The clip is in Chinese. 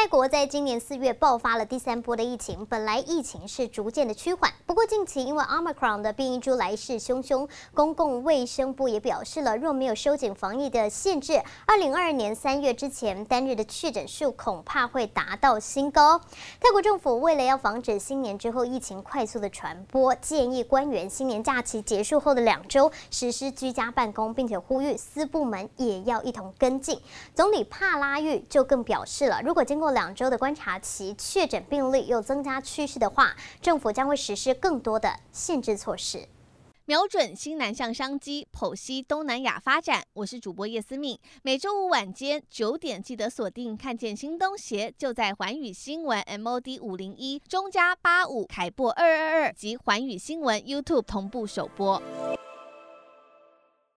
泰国在今年四月爆发了第三波的疫情，本来疫情是逐渐的趋缓，不过近期因为 Omicron 的变异株来势汹汹，公共卫生部也表示了，若没有收紧防疫的限制，二零二二年三月之前单日的确诊数恐怕会达到新高。泰国政府为了要防止新年之后疫情快速的传播，建议官员新年假期结束后的两周实施居家办公，并且呼吁私部门也要一同跟进。总理帕拉育就更表示了，如果经过两周的观察期，确诊病例又增加趋势的话，政府将会实施更多的限制措施，瞄准新南向商机，剖析东南亚发展。我是主播叶思敏，每周五晚间九点记得锁定，看见新东协就在环宇新闻 MOD 五零一中加八五凯擘二二二及环宇新闻 YouTube 同步首播。